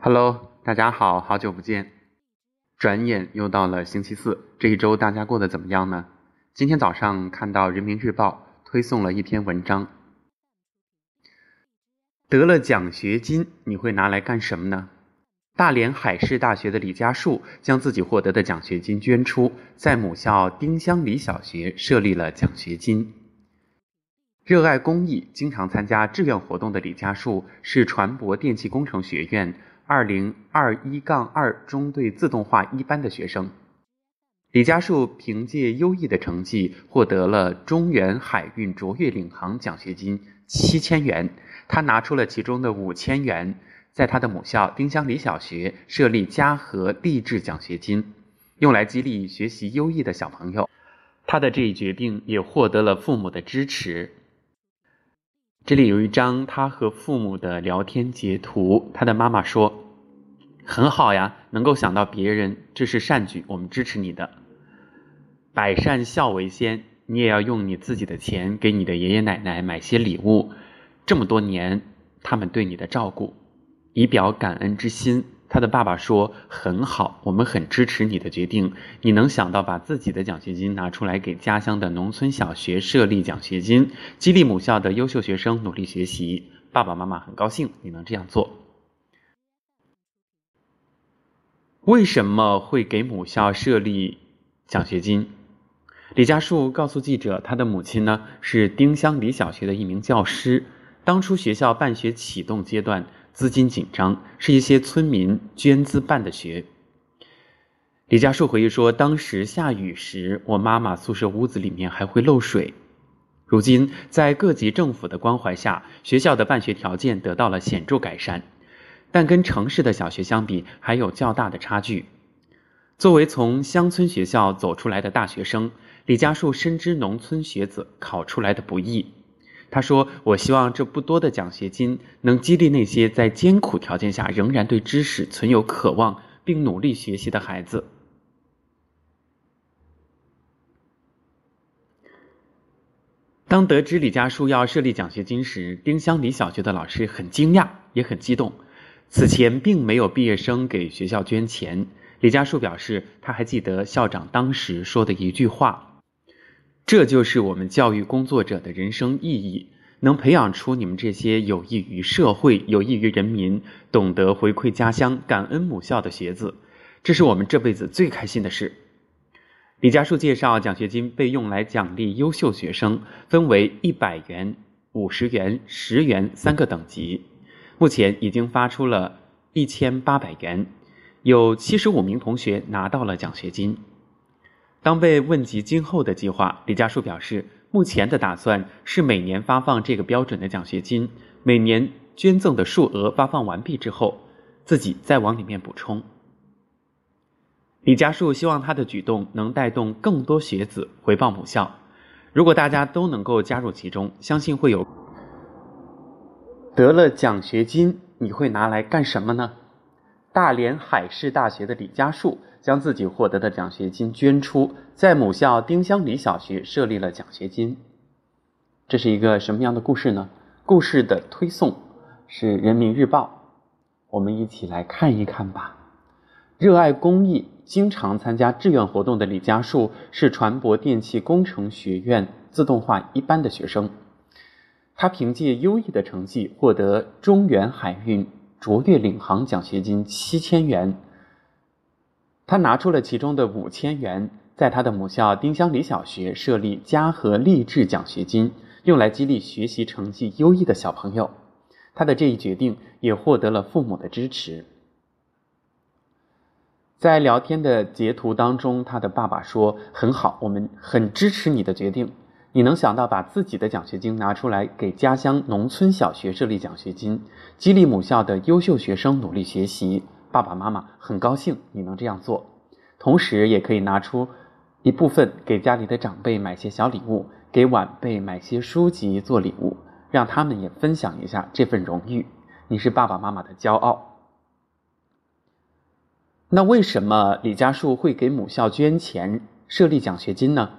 Hello，大家好，好久不见。转眼又到了星期四，这一周大家过得怎么样呢？今天早上看到人民日报推送了一篇文章，得了奖学金你会拿来干什么呢？大连海事大学的李家树将自己获得的奖学金捐出，在母校丁香里小学设立了奖学金。热爱公益、经常参加志愿活动的李家树是船舶电气工程学院二零二一杠二中队自动化一班的学生。李家树凭借优异的成绩获得了中远海运卓越领航奖学金七千元，他拿出了其中的五千元，在他的母校丁香里小学设立嘉禾励志奖学金，用来激励学习优异的小朋友。他的这一决定也获得了父母的支持。这里有一张他和父母的聊天截图，他的妈妈说：“很好呀，能够想到别人，这是善举，我们支持你的。百善孝为先，你也要用你自己的钱给你的爷爷奶奶买些礼物，这么多年他们对你的照顾，以表感恩之心。”他的爸爸说：“很好，我们很支持你的决定。你能想到把自己的奖学金拿出来给家乡的农村小学设立奖学金，激励母校的优秀学生努力学习。爸爸妈妈很高兴你能这样做。为什么会给母校设立奖学金？”李家树告诉记者：“他的母亲呢是丁香里小学的一名教师，当初学校办学启动阶段。”资金紧张，是一些村民捐资办的学。李家树回忆说：“当时下雨时，我妈妈宿舍屋子里面还会漏水。如今，在各级政府的关怀下，学校的办学条件得到了显著改善，但跟城市的小学相比，还有较大的差距。作为从乡村学校走出来的大学生，李家树深知农村学子考出来的不易。”他说：“我希望这不多的奖学金能激励那些在艰苦条件下仍然对知识存有渴望并努力学习的孩子。”当得知李家树要设立奖学金时，丁香里小学的老师很惊讶，也很激动。此前并没有毕业生给学校捐钱。李家树表示，他还记得校长当时说的一句话。这就是我们教育工作者的人生意义，能培养出你们这些有益于社会、有益于人民、懂得回馈家乡、感恩母校的学子，这是我们这辈子最开心的事。李家树介绍，奖学金被用来奖励优秀学生，分为一百元、五十元、十元三个等级，目前已经发出了一千八百元，有七十五名同学拿到了奖学金。当被问及今后的计划，李家树表示，目前的打算是每年发放这个标准的奖学金，每年捐赠的数额发放完毕之后，自己再往里面补充。李家树希望他的举动能带动更多学子回报母校，如果大家都能够加入其中，相信会有。得了奖学金，你会拿来干什么呢？大连海事大学的李家树。将自己获得的奖学金捐出，在母校丁香里小学设立了奖学金。这是一个什么样的故事呢？故事的推送是人民日报，我们一起来看一看吧。热爱公益、经常参加志愿活动的李家树是船舶电气工程学院自动化一班的学生，他凭借优异的成绩获得中远海运卓越领航奖学金七千元。他拿出了其中的五千元，在他的母校丁香里小学设立嘉禾励志奖学金，用来激励学习成绩优异的小朋友。他的这一决定也获得了父母的支持。在聊天的截图当中，他的爸爸说：“很好，我们很支持你的决定。你能想到把自己的奖学金拿出来给家乡农村小学设立奖学金，激励母校的优秀学生努力学习。”爸爸妈妈很高兴你能这样做，同时也可以拿出一部分给家里的长辈买些小礼物，给晚辈买些书籍做礼物，让他们也分享一下这份荣誉。你是爸爸妈妈的骄傲。那为什么李家树会给母校捐钱设立奖学金呢？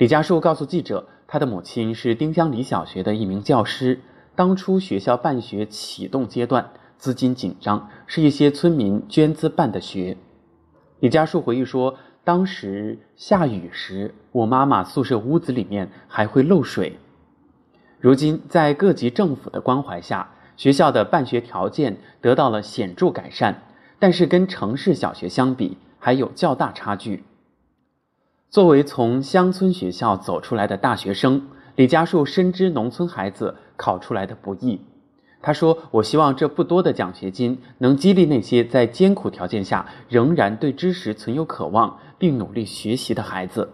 李家树告诉记者，他的母亲是丁香里小学的一名教师，当初学校办学启动阶段。资金紧张，是一些村民捐资办的学。李家树回忆说，当时下雨时，我妈妈宿舍屋子里面还会漏水。如今，在各级政府的关怀下，学校的办学条件得到了显著改善，但是跟城市小学相比，还有较大差距。作为从乡村学校走出来的大学生，李家树深知农村孩子考出来的不易。他说：“我希望这不多的奖学金能激励那些在艰苦条件下仍然对知识存有渴望并努力学习的孩子。”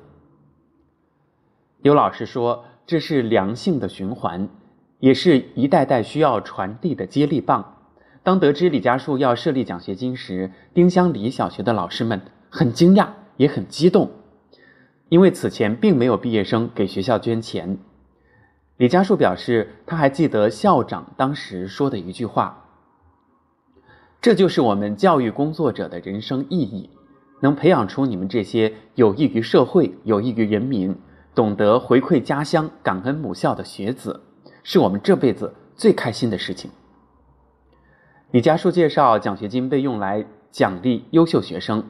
有老师说。这是良性的循环，也是一代代需要传递的接力棒。当得知李家树要设立奖学金时，丁香里小学的老师们很惊讶，也很激动，因为此前并没有毕业生给学校捐钱。李家树表示，他还记得校长当时说的一句话：“这就是我们教育工作者的人生意义，能培养出你们这些有益于社会、有益于人民。”懂得回馈家乡、感恩母校的学子，是我们这辈子最开心的事情。李家树介绍，奖学金被用来奖励优秀学生，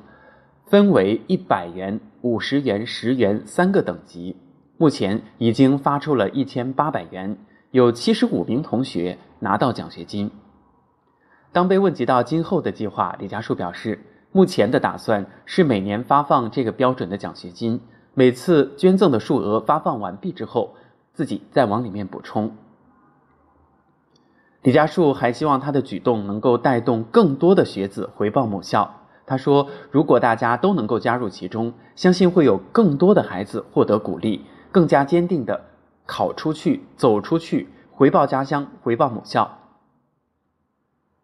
分为一百元、五十元、十元三个等级。目前已经发出了一千八百元，有七十五名同学拿到奖学金。当被问及到今后的计划，李家树表示，目前的打算是每年发放这个标准的奖学金。每次捐赠的数额发放完毕之后，自己再往里面补充。李家树还希望他的举动能够带动更多的学子回报母校。他说：“如果大家都能够加入其中，相信会有更多的孩子获得鼓励，更加坚定地考出去、走出去，回报家乡、回报母校。”